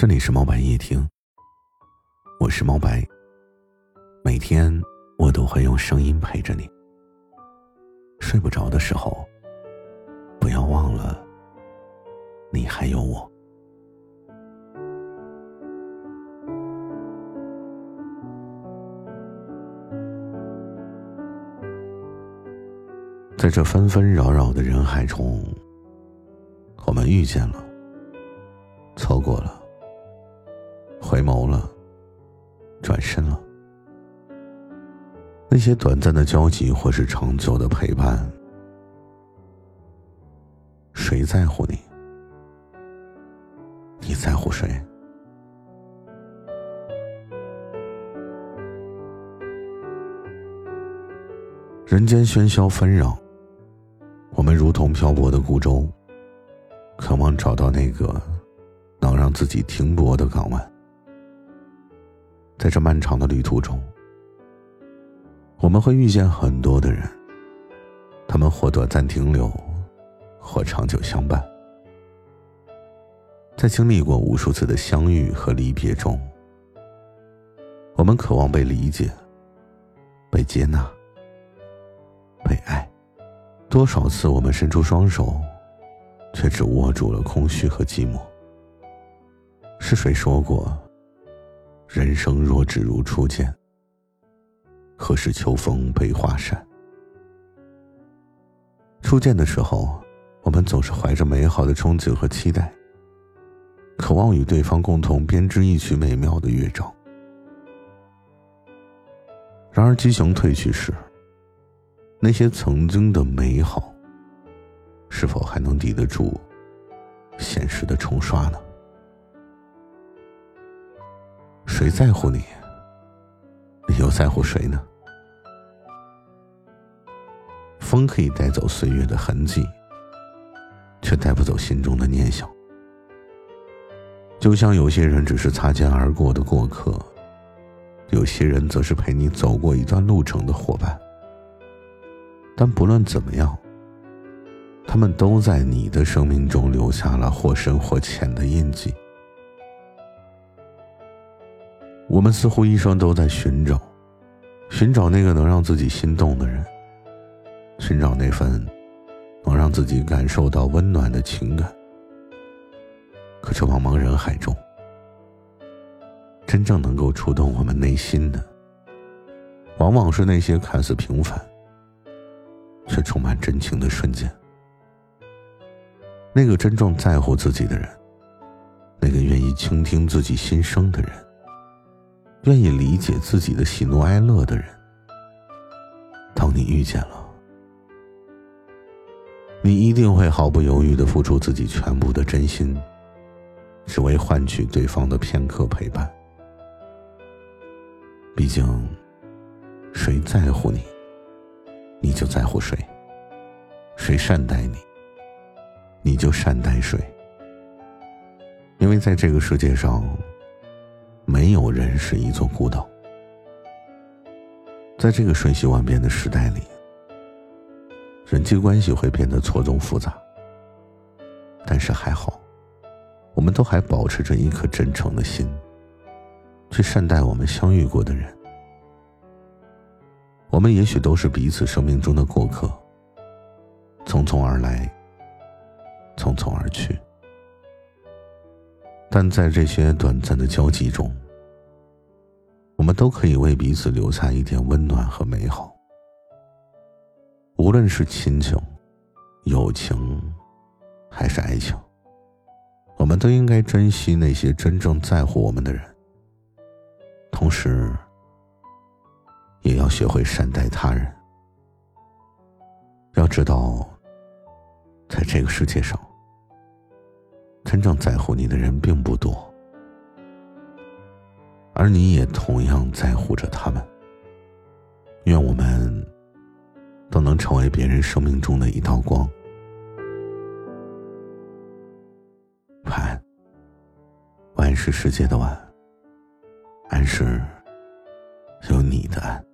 这里是猫白夜听，我是猫白。每天我都会用声音陪着你。睡不着的时候，不要忘了，你还有我。在这纷纷扰扰的人海中，我们遇见了，错过了。回眸了，转身了。那些短暂的交集，或是长久的陪伴，谁在乎你？你在乎谁？人间喧嚣纷扰，我们如同漂泊的孤舟，渴望找到那个能让自己停泊的港湾。在这漫长的旅途中，我们会遇见很多的人，他们或短暂停留，或长久相伴。在经历过无数次的相遇和离别中，我们渴望被理解、被接纳、被爱。多少次我们伸出双手，却只握住了空虚和寂寞。是谁说过？人生若只如初见，何事秋风悲画扇？初见的时候，我们总是怀着美好的憧憬和期待，渴望与对方共同编织一曲美妙的乐章。然而激情褪去时，那些曾经的美好，是否还能抵得住现实的冲刷呢？谁在乎你？你又在乎谁呢？风可以带走岁月的痕迹，却带不走心中的念想。就像有些人只是擦肩而过的过客，有些人则是陪你走过一段路程的伙伴。但不论怎么样，他们都在你的生命中留下了或深或浅的印记。我们似乎一生都在寻找，寻找那个能让自己心动的人，寻找那份能让自己感受到温暖的情感。可这茫茫人海中，真正能够触动我们内心的，往往是那些看似平凡却充满真情的瞬间。那个真正在乎自己的人，那个愿意倾听自己心声的人。愿意理解自己的喜怒哀乐的人，当你遇见了，你一定会毫不犹豫的付出自己全部的真心，只为换取对方的片刻陪伴。毕竟，谁在乎你，你就在乎谁；谁善待你，你就善待谁。因为在这个世界上。没有人是一座孤岛，在这个瞬息万变的时代里，人际关系会变得错综复杂。但是还好，我们都还保持着一颗真诚的心，去善待我们相遇过的人。我们也许都是彼此生命中的过客，匆匆而来，匆匆而去。但在这些短暂的交集中，我们都可以为彼此留下一点温暖和美好。无论是亲情、友情，还是爱情，我们都应该珍惜那些真正在乎我们的人，同时，也要学会善待他人。要知道，在这个世界上。真正在乎你的人并不多，而你也同样在乎着他们。愿我们都能成为别人生命中的一道光。晚安，晚是世界的晚，安是有你的安。